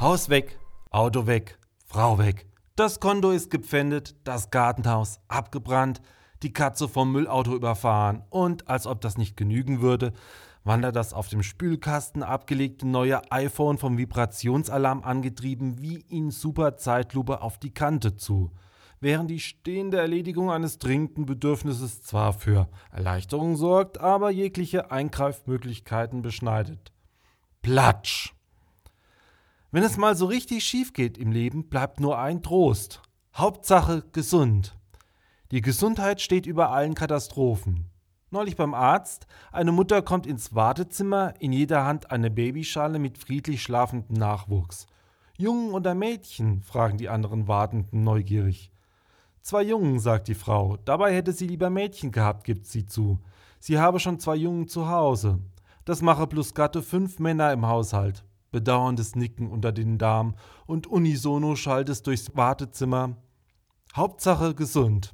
Haus weg, Auto weg, Frau weg. Das Konto ist gepfändet, das Gartenhaus abgebrannt, die Katze vom Müllauto überfahren und, als ob das nicht genügen würde, wandert das auf dem Spülkasten abgelegte neue iPhone vom Vibrationsalarm angetrieben wie in super Zeitlupe auf die Kante zu während die stehende Erledigung eines dringenden Bedürfnisses zwar für Erleichterung sorgt, aber jegliche Eingreifmöglichkeiten beschneidet. Platsch! Wenn es mal so richtig schief geht im Leben, bleibt nur ein Trost. Hauptsache gesund. Die Gesundheit steht über allen Katastrophen. Neulich beim Arzt, eine Mutter kommt ins Wartezimmer, in jeder Hand eine Babyschale mit friedlich schlafendem Nachwuchs. Jungen oder Mädchen? fragen die anderen Wartenden neugierig. Zwei Jungen, sagt die Frau. Dabei hätte sie lieber Mädchen gehabt, gibt sie zu. Sie habe schon zwei Jungen zu Hause. Das mache plus Gatte fünf Männer im Haushalt. Bedauerndes Nicken unter den Damen und unisono schallt es durchs Wartezimmer. Hauptsache gesund.